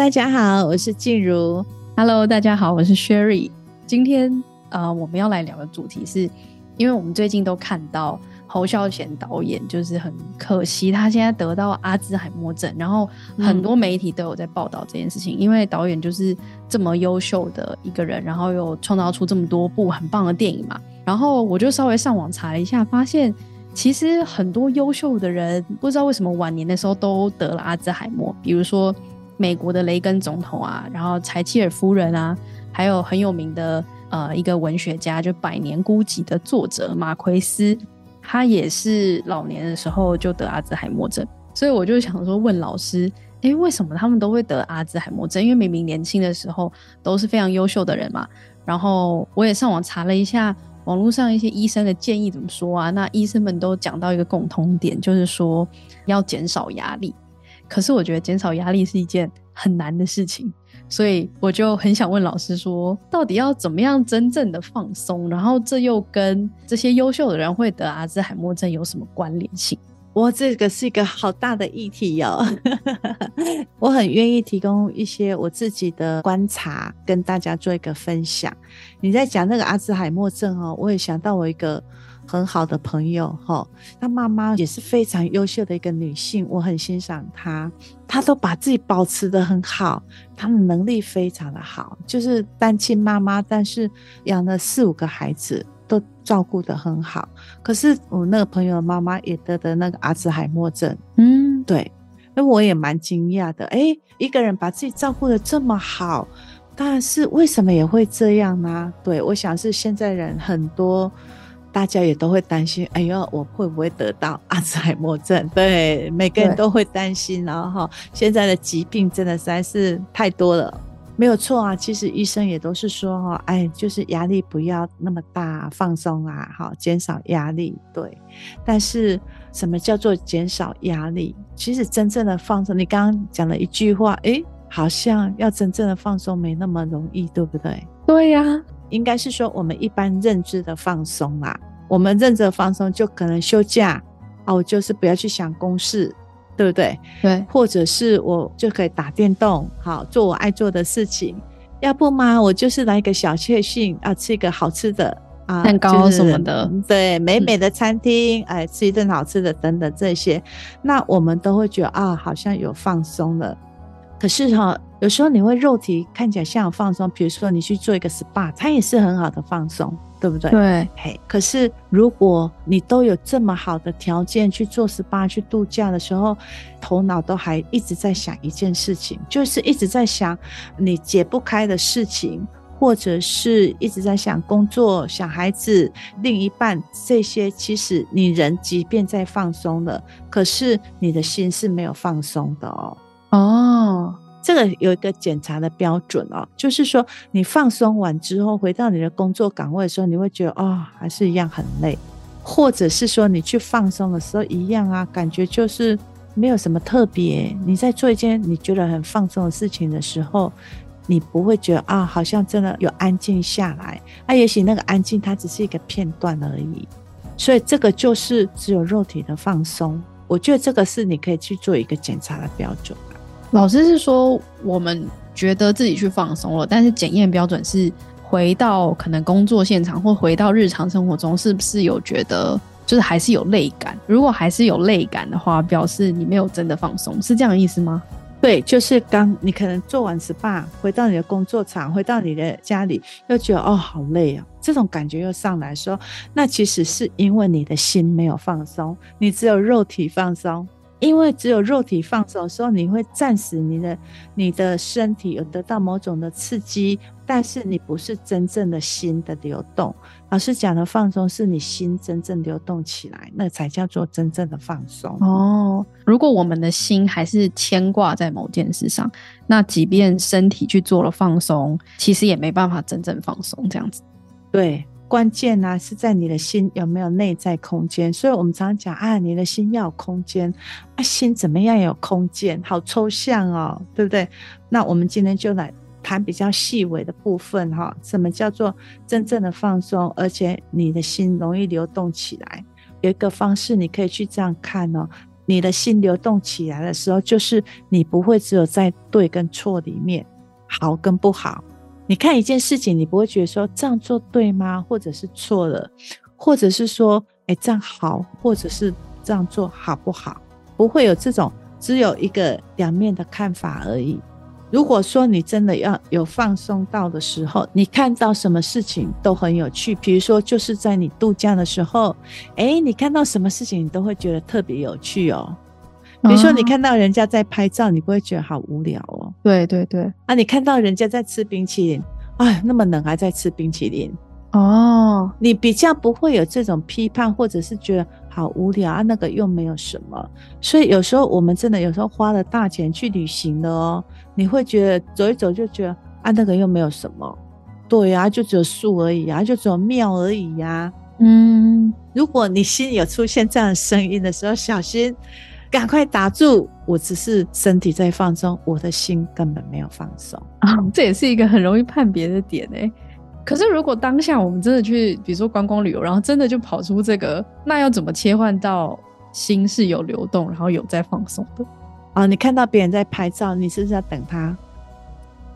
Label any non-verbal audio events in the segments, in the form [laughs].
大家好，我是静茹。Hello，大家好，我是 Sherry。今天呃，我们要来聊的主题是，因为我们最近都看到侯孝贤导演，就是很可惜他现在得到阿兹海默症，然后很多媒体都有在报道这件事情。因为导演就是这么优秀的一个人，然后又创造出这么多部很棒的电影嘛。然后我就稍微上网查了一下，发现。其实很多优秀的人，不知道为什么晚年的时候都得了阿兹海默。比如说美国的雷根总统啊，然后柴契尔夫人啊，还有很有名的呃一个文学家，就《百年孤寂》的作者马奎斯，他也是老年的时候就得阿兹海默症。所以我就想说问老师，诶，为什么他们都会得阿兹海默症？因为明明年轻的时候都是非常优秀的人嘛。然后我也上网查了一下。网络上一些医生的建议怎么说啊？那医生们都讲到一个共通点，就是说要减少压力。可是我觉得减少压力是一件很难的事情，所以我就很想问老师说，到底要怎么样真正的放松？然后这又跟这些优秀的人会得阿兹海默症有什么关联性？哇，这个是一个好大的议题哦！[laughs] 我很愿意提供一些我自己的观察，跟大家做一个分享。你在讲那个阿兹海默症哦，我也想到我一个很好的朋友哈，她妈妈也是非常优秀的一个女性，我很欣赏她，她都把自己保持的很好，她的能力非常的好，就是单亲妈妈，但是养了四五个孩子。都照顾得很好，可是我那个朋友的妈妈也得的那个阿兹海默症，嗯，对，那我也蛮惊讶的，哎，一个人把自己照顾得这么好，但是为什么也会这样呢？对，我想是现在人很多，大家也都会担心，哎呦，我会不会得到阿兹海默症？[laughs] 对，每个人都会担心，然后现在的疾病真的实在是太多了。没有错啊，其实医生也都是说哈，哎，就是压力不要那么大，放松啊，好，减少压力。对，但是什么叫做减少压力？其实真正的放松，你刚刚讲了一句话，哎，好像要真正的放松没那么容易，对不对？对呀，应该是说我们一般认知的放松啦，我们认知的放松就可能休假哦，就是不要去想公事。对不对？对，或者是我就可以打电动，好，做我爱做的事情。要不嘛，我就是来一个小确幸啊，吃一个好吃的啊，蛋糕什么的，就是、对，美美的餐厅，哎、嗯，吃一顿好吃的等等这些，那我们都会觉得啊，好像有放松了。可是哈，有时候你会肉体看起来像有放松，比如说你去做一个 SPA，它也是很好的放松。对不对？对，嘿。可是如果你都有这么好的条件去做 SPA、去度假的时候，头脑都还一直在想一件事情，就是一直在想你解不开的事情，或者是一直在想工作、想孩子、另一半这些。其实你人即便在放松了，可是你的心是没有放松的哦。哦。这个有一个检查的标准哦，就是说你放松完之后，回到你的工作岗位的时候，你会觉得哦，还是一样很累，或者是说你去放松的时候一样啊，感觉就是没有什么特别。你在做一件你觉得很放松的事情的时候，你不会觉得啊，好像真的有安静下来。啊，也许那个安静它只是一个片段而已。所以这个就是只有肉体的放松。我觉得这个是你可以去做一个检查的标准。老师是说，我们觉得自己去放松了，但是检验标准是回到可能工作现场或回到日常生活中，是不是有觉得就是还是有累感？如果还是有累感的话，表示你没有真的放松，是这样的意思吗？对，就是刚你可能做完 SPA，回到你的工作场，回到你的家里，又觉得哦好累啊，这种感觉又上来说，那其实是因为你的心没有放松，你只有肉体放松。因为只有肉体放松的时候，你会暂时你的你的身体有得到某种的刺激，但是你不是真正的心的流动。老师讲的放松是你心真正流动起来，那才叫做真正的放松。哦，如果我们的心还是牵挂在某件事上，那即便身体去做了放松，其实也没办法真正放松。这样子，对。关键呢、是在你的心有没有内在空间，所以我们常常讲啊，你的心要有空间啊，心怎么样有空间？好抽象哦，对不对？那我们今天就来谈比较细微的部分哈，什么叫做真正的放松，而且你的心容易流动起来？有一个方式你可以去这样看哦，你的心流动起来的时候，就是你不会只有在对跟错里面，好跟不好。你看一件事情，你不会觉得说这样做对吗？或者是错了，或者是说，哎，这样好，或者是这样做好不好？不会有这种只有一个两面的看法而已。如果说你真的要有放松到的时候，你看到什么事情都很有趣。比如说，就是在你度假的时候，哎，你看到什么事情你都会觉得特别有趣哦。比如说，你看到人家在拍照，你不会觉得好无聊哦。对对对。啊，你看到人家在吃冰淇淋，哎，那么冷还在吃冰淇淋哦，你比较不会有这种批判，或者是觉得。好无聊啊，那个又没有什么，所以有时候我们真的有时候花了大钱去旅行的哦，你会觉得走一走就觉得啊，那个又没有什么，对呀，就只有树而已啊，就只有庙而已呀。嗯，如果你心里有出现这样的声音的时候，小心，赶快打住，我只是身体在放松，我的心根本没有放松啊，[laughs] 这也是一个很容易判别的点诶。可是，如果当下我们真的去，比如说观光旅游，然后真的就跑出这个，那要怎么切换到心是有流动，然后有在放松的？啊，你看到别人在拍照，你是不是要等他，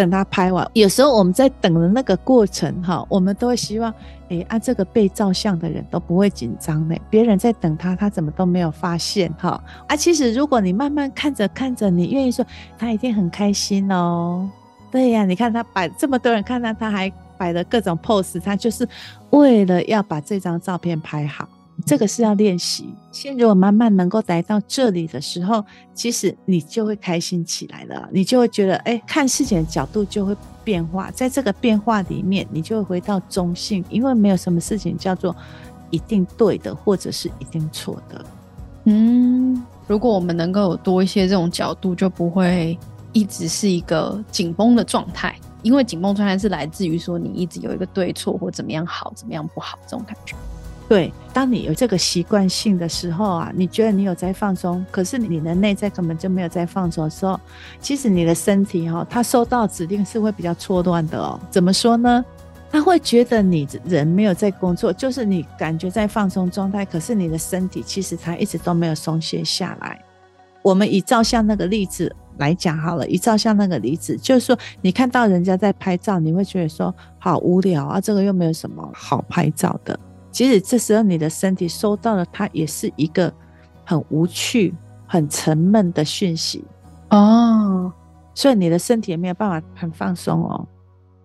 等他拍完？有时候我们在等的那个过程，哈，我们都会希望，哎、欸，啊，这个被照相的人都不会紧张呢。别人在等他，他怎么都没有发现，哈？啊，其实如果你慢慢看着看着，你愿意说，他一定很开心哦。对呀、你看他摆这么多人看到，他还。摆了各种 pose，他就是为了要把这张照片拍好。这个是要练习。先如果慢慢能够来到这里的时候，其实你就会开心起来了。你就会觉得，哎，看事情的角度就会变化。在这个变化里面，你就会回到中性，因为没有什么事情叫做一定对的，或者是一定错的。嗯，如果我们能够有多一些这种角度，就不会一直是一个紧绷的状态。因为紧绷状态是来自于说你一直有一个对错或怎么样好怎么样不好这种感觉。对，当你有这个习惯性的时候啊，你觉得你有在放松，可是你的内在根本就没有在放松的时候，其实你的身体哈、哦，它收到指令是会比较错乱的哦。怎么说呢？他会觉得你人没有在工作，就是你感觉在放松状态，可是你的身体其实它一直都没有松懈下来。我们以照相那个例子。来讲好了，以照相那个例子，就是说，你看到人家在拍照，你会觉得说好无聊啊，这个又没有什么好拍照的。其实这时候你的身体收到了，它也是一个很无趣、很沉闷的讯息哦，所以你的身体也没有办法很放松哦。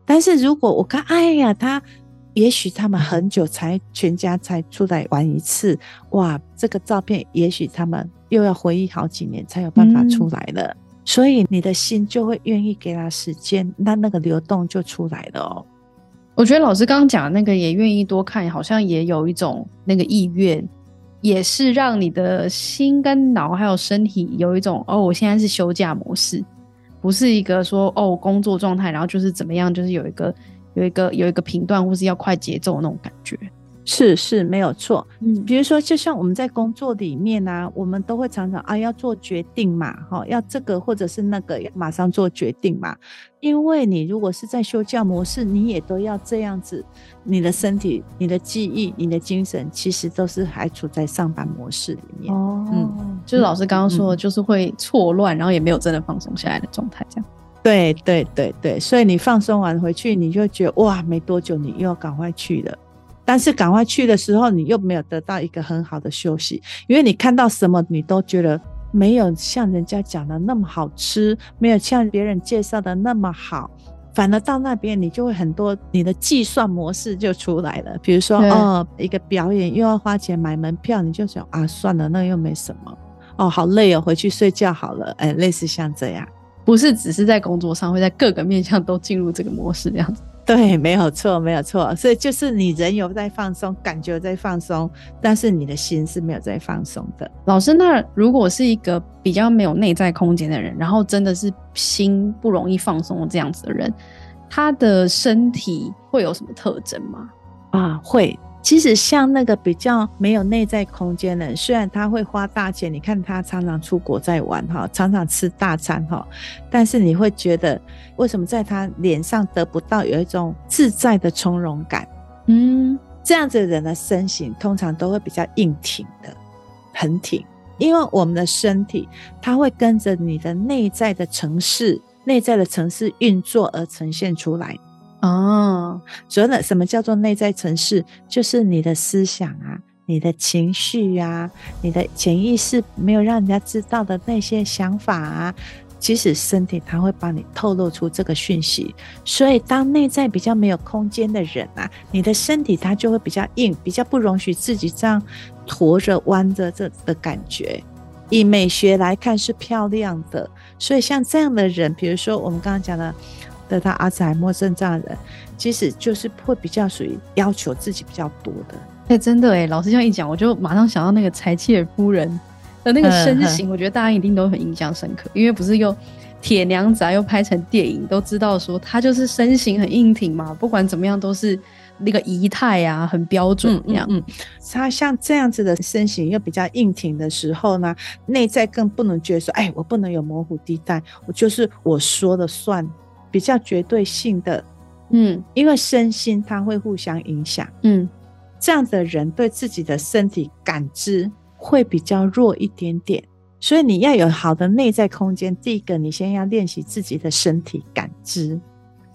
但是如果我看，哎呀，他也许他们很久才全家才出来玩一次，哇，这个照片也许他们又要回忆好几年才有办法出来了。嗯所以你的心就会愿意给他时间，那那个流动就出来了哦。我觉得老师刚刚讲的那个也愿意多看，好像也有一种那个意愿，也是让你的心跟脑还有身体有一种哦，我现在是休假模式，不是一个说哦工作状态，然后就是怎么样，就是有一个有一个有一个频段或是要快节奏那种感觉。是是没有错，嗯，比如说，就像我们在工作里面呢、啊，我们都会常常啊要做决定嘛，哈，要这个或者是那个，要马上做决定嘛。因为你如果是在休假模式，你也都要这样子，你的身体、你的记忆、你的精神，其实都是还处在上班模式里面。哦，嗯，就是老师刚刚说的，就是会错乱，然后也没有真的放松下来的状态，这样。对对对对，所以你放松完回去，你就觉得哇，没多久你又要赶快去了。但是赶快去的时候，你又没有得到一个很好的休息，因为你看到什么，你都觉得没有像人家讲的那么好吃，没有像别人介绍的那么好，反而到那边你就会很多你的计算模式就出来了。比如说，哦，一个表演又要花钱买门票，你就想啊，算了，那又没什么，哦，好累哦，回去睡觉好了。哎，类似像这样，不是只是在工作上，会在各个面向都进入这个模式这样子。[laughs] 对，没有错，没有错，所以就是你人有在放松，感觉在放松，但是你的心是没有在放松的。老师，那如果是一个比较没有内在空间的人，然后真的是心不容易放松这样子的人，他的身体会有什么特征吗？啊，会。其实像那个比较没有内在空间的人，虽然他会花大钱，你看他常常出国在玩哈，常常吃大餐哈，但是你会觉得为什么在他脸上得不到有一种自在的从容感？嗯，这样子的人的身形通常都会比较硬挺的，很挺。因为我们的身体它会跟着你的内在的城市、内在的城市运作而呈现出来。哦，所以呢，什么叫做内在程式？就是你的思想啊，你的情绪啊，你的潜意识没有让人家知道的那些想法啊。其实身体它会帮你透露出这个讯息，所以当内在比较没有空间的人啊，你的身体它就会比较硬，比较不容许自己这样驼着弯着这的感觉。以美学来看是漂亮的，所以像这样的人，比如说我们刚刚讲的得到阿兹海默症这样的人，其实就是会比较属于要求自己比较多的。哎，真的哎，老师这样一讲，我就马上想到那个柴契尔夫人。的那个身形，[laughs] 我觉得大家一定都很印象深刻，因为不是又铁娘子啊，又拍成电影，都知道说她就是身形很硬挺嘛，不管怎么样都是那个仪态啊，很标准那样。嗯，她像这样子的身形又比较硬挺的时候呢，内在更不能觉得说，哎，我不能有模糊地带，我就是我说了算，比较绝对性的。嗯，因为身心它会互相影响。嗯，这样的人对自己的身体感知。会比较弱一点点，所以你要有好的内在空间。第一个，你先要练习自己的身体感知。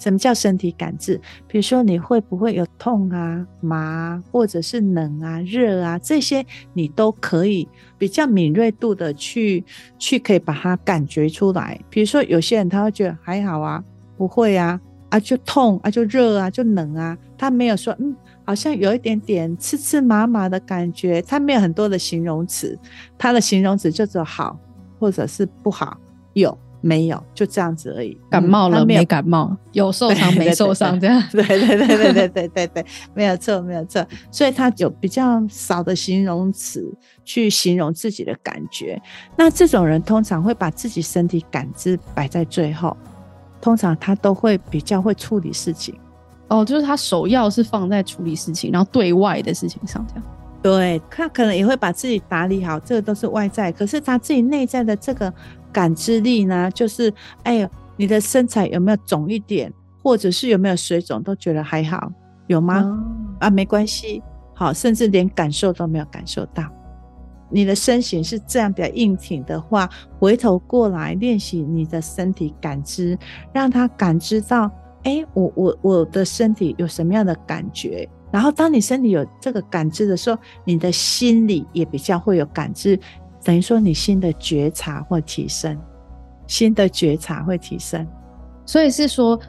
什么叫身体感知？比如说，你会不会有痛啊、麻啊，或者是冷啊、热啊，这些你都可以比较敏锐度的去去可以把它感觉出来。比如说，有些人他会觉得还好啊，不会啊，啊就痛啊就热啊就冷啊，他没有说嗯。好像有一点点刺刺麻麻的感觉，他没有很多的形容词，他的形容词就只有好或者是不好，有没有就这样子而已。感冒了没，没感冒，有受伤 [laughs] 没受伤，这样。对对对对对对对对对，[laughs] 没有错没有错。所以他有比较少的形容词去形容自己的感觉。那这种人通常会把自己身体感知摆在最后，通常他都会比较会处理事情。哦，就是他首要是放在处理事情，然后对外的事情上这样。对，他可能也会把自己打理好，这个都是外在。可是他自己内在的这个感知力呢，就是哎呦，你的身材有没有肿一点，或者是有没有水肿，都觉得还好，有吗？哦、啊，没关系，好，甚至连感受都没有感受到。你的身形是这样比较硬挺的话，回头过来练习你的身体感知，让他感知到。哎、我我我的身体有什么样的感觉？然后当你身体有这个感知的时候，你的心里也比较会有感知，等于说你新的觉察会提升，新的觉察会提升。所以是说，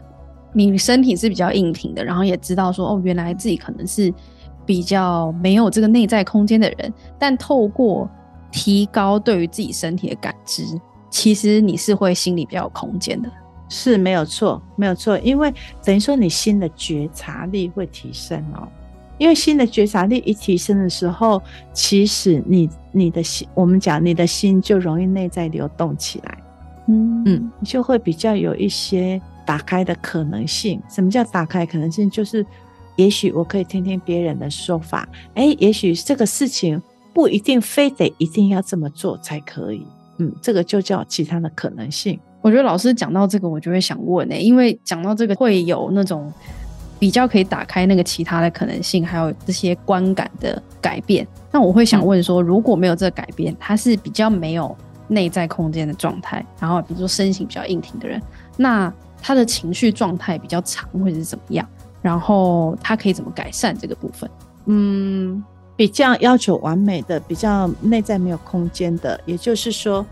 你身体是比较硬挺的，然后也知道说，哦，原来自己可能是比较没有这个内在空间的人，但透过提高对于自己身体的感知，其实你是会心里比较有空间的。是没有错，没有错，因为等于说你心的觉察力会提升哦。因为心的觉察力一提升的时候，其实你你的心，我们讲你的心就容易内在流动起来，嗯嗯，你就会比较有一些打开的可能性。什么叫打开可能性？就是也许我可以听听别人的说法，哎，也许这个事情不一定非得一定要这么做才可以，嗯，这个就叫其他的可能性。我觉得老师讲到这个，我就会想问呢、欸，因为讲到这个会有那种比较可以打开那个其他的可能性，还有这些观感的改变。那我会想问说，如果没有这个改变，他是比较没有内在空间的状态，然后比如说身形比较硬挺的人，那他的情绪状态比较长，会是怎么样？然后他可以怎么改善这个部分？嗯，比较要求完美的，比较内在没有空间的，也就是说。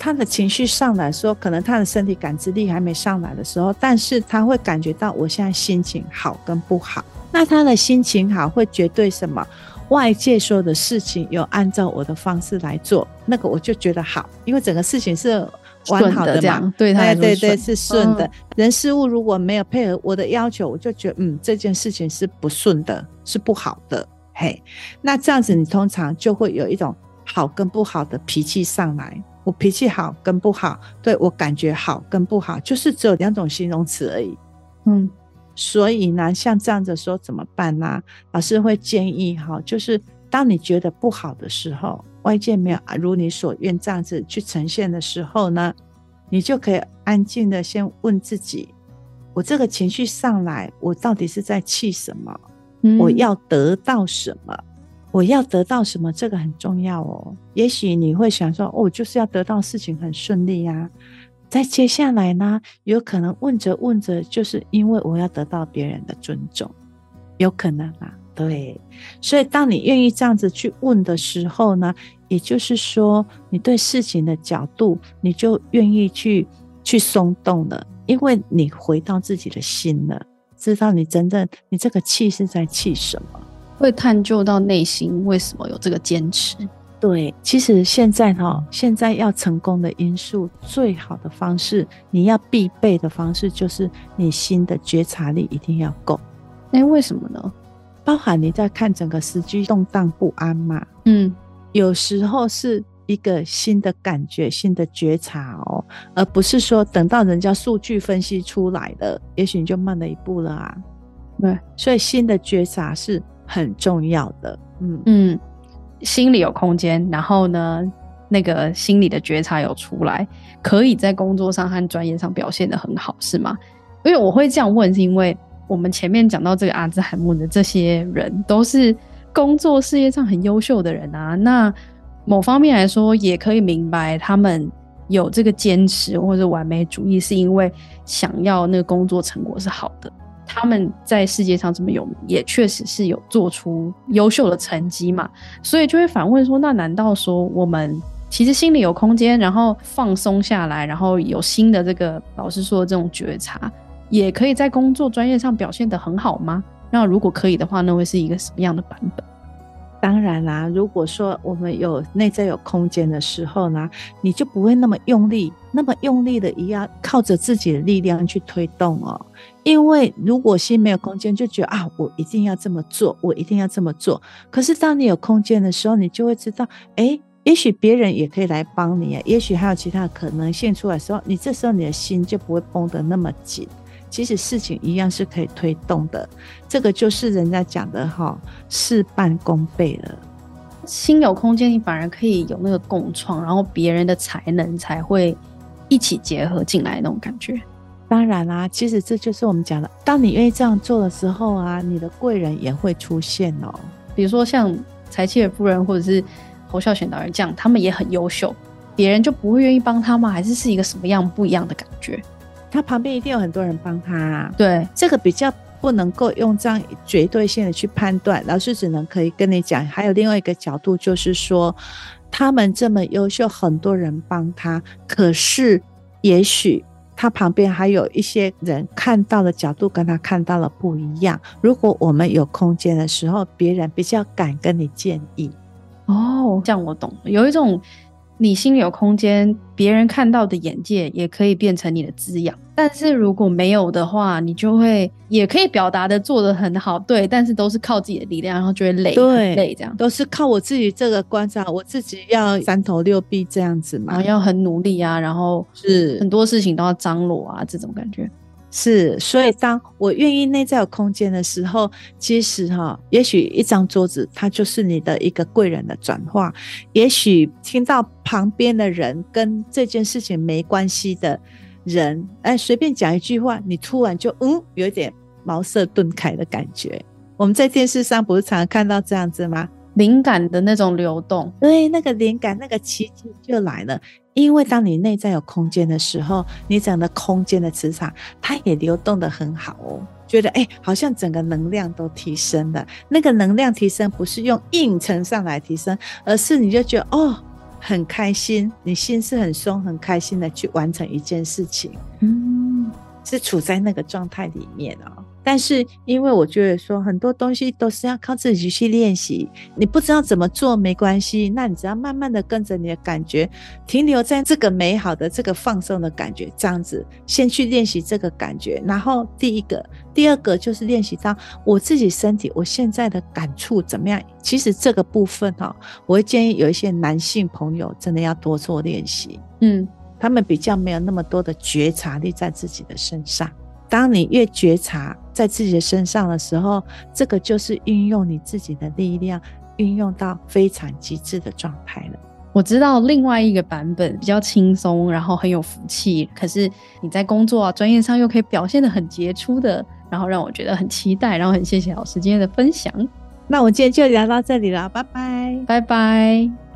他的情绪上来说，可能他的身体感知力还没上来的时候，但是他会感觉到我现在心情好跟不好。那他的心情好，会绝对什么？外界说的事情有按照我的方式来做，那个我就觉得好，因为整个事情是完好的嘛。这样对对对对，是顺的。人事物如果没有配合我的要求，我就觉得嗯，这件事情是不顺的，是不好的。嘿，那这样子你通常就会有一种好跟不好的脾气上来。我脾气好跟不好，对，我感觉好跟不好，就是只有两种形容词而已。嗯，所以呢，像这样子说怎么办呢？老师会建议哈，就是当你觉得不好的时候，外界没有如你所愿这样子去呈现的时候呢，你就可以安静的先问自己：我这个情绪上来，我到底是在气什么？我要得到什么？我要得到什么？这个很重要哦。也许你会想说，哦，就是要得到事情很顺利呀。在接下来呢，有可能问着问着，就是因为我要得到别人的尊重，有可能啊。对，所以当你愿意这样子去问的时候呢，也就是说，你对事情的角度，你就愿意去去松动了，因为你回到自己的心了，知道你真正你这个气是在气什么，会探究到内心为什么有这个坚持。对，其实现在哈，现在要成功的因素，最好的方式，你要必备的方式，就是你心的觉察力一定要够。哎，为什么呢？包含你在看整个时局动荡不安嘛，嗯，有时候是一个新的感觉、新的觉察哦，而不是说等到人家数据分析出来了，也许你就慢了一步了啊。对，所以新的觉察是很重要的。嗯嗯，心里有空间，然后呢，那个心理的觉察有出来，可以在工作上和专业上表现得很好，是吗？因为我会这样问，是因为。我们前面讲到这个阿兹海默的这些人，都是工作事业上很优秀的人啊。那某方面来说，也可以明白他们有这个坚持或者完美主义，是因为想要那个工作成果是好的。他们在世界上这么有名，也确实是有做出优秀的成绩嘛。所以就会反问说：那难道说我们其实心里有空间，然后放松下来，然后有新的这个老师说的这种觉察？也可以在工作专业上表现得很好吗？那如果可以的话，那会是一个什么样的版本？当然啦，如果说我们有内在有空间的时候呢，你就不会那么用力，那么用力的一样靠着自己的力量去推动哦。因为如果心没有空间，就觉得啊，我一定要这么做，我一定要这么做。可是当你有空间的时候，你就会知道，诶，也许别人也可以来帮你，也许还有其他可能性出来的时候，你这时候你的心就不会绷得那么紧。其实事情一样是可以推动的，这个就是人家讲的哈，事半功倍了。心有空间，你反而可以有那个共创，然后别人的才能才会一起结合进来那种感觉。当然啦、啊，其实这就是我们讲的，当你愿意这样做的时候啊，你的贵人也会出现哦。比如说像柴契尔夫人或者是侯孝贤导演这样，他们也很优秀，别人就不会愿意帮他吗？还是是一个什么样不一样的感觉？他旁边一定有很多人帮他啊，对，这个比较不能够用这样绝对性的去判断。老师只能可以跟你讲，还有另外一个角度，就是说他们这么优秀，很多人帮他，可是也许他旁边还有一些人看到的角度跟他看到了不一样。如果我们有空间的时候，别人比较敢跟你建议。哦，这样我懂了，有一种。你心里有空间，别人看到的眼界也可以变成你的滋养。但是如果没有的话，你就会也可以表达的做的很好，对，但是都是靠自己的力量，然后就会累，对，累这样，都是靠我自己这个观察，我自己要三头六臂这样子嘛，然后要很努力啊，然后是很多事情都要张罗啊，这种感觉。是，所以当我愿意内在有空间的时候，其实哈，也许一张桌子它就是你的一个贵人的转化。也许听到旁边的人跟这件事情没关系的人，哎，随便讲一句话，你突然就嗯，有点茅塞顿开的感觉。我们在电视上不是常常看到这样子吗？灵感的那种流动，对，那个灵感，那个奇迹就来了。因为当你内在有空间的时候，你整个空间的磁场，它也流动的很好哦。觉得哎，好像整个能量都提升了。那个能量提升不是用硬撑上来提升，而是你就觉得哦，很开心，你心是很松、很开心的去完成一件事情。嗯，是处在那个状态里面哦。但是，因为我觉得说很多东西都是要靠自己去练习，你不知道怎么做没关系，那你只要慢慢的跟着你的感觉，停留在这个美好的、这个放松的感觉，这样子先去练习这个感觉。然后第一个、第二个就是练习到我自己身体，我现在的感触怎么样？其实这个部分哈，我会建议有一些男性朋友真的要多做练习，嗯，他们比较没有那么多的觉。察力在自己的身上。当你越觉察在自己的身上的时候，这个就是运用你自己的力量，运用到非常极致的状态了。我知道另外一个版本比较轻松，然后很有福气，可是你在工作啊、专业上又可以表现得很杰出的，然后让我觉得很期待，然后很谢谢老师今天的分享。那我今天就聊到这里了，拜拜，拜拜。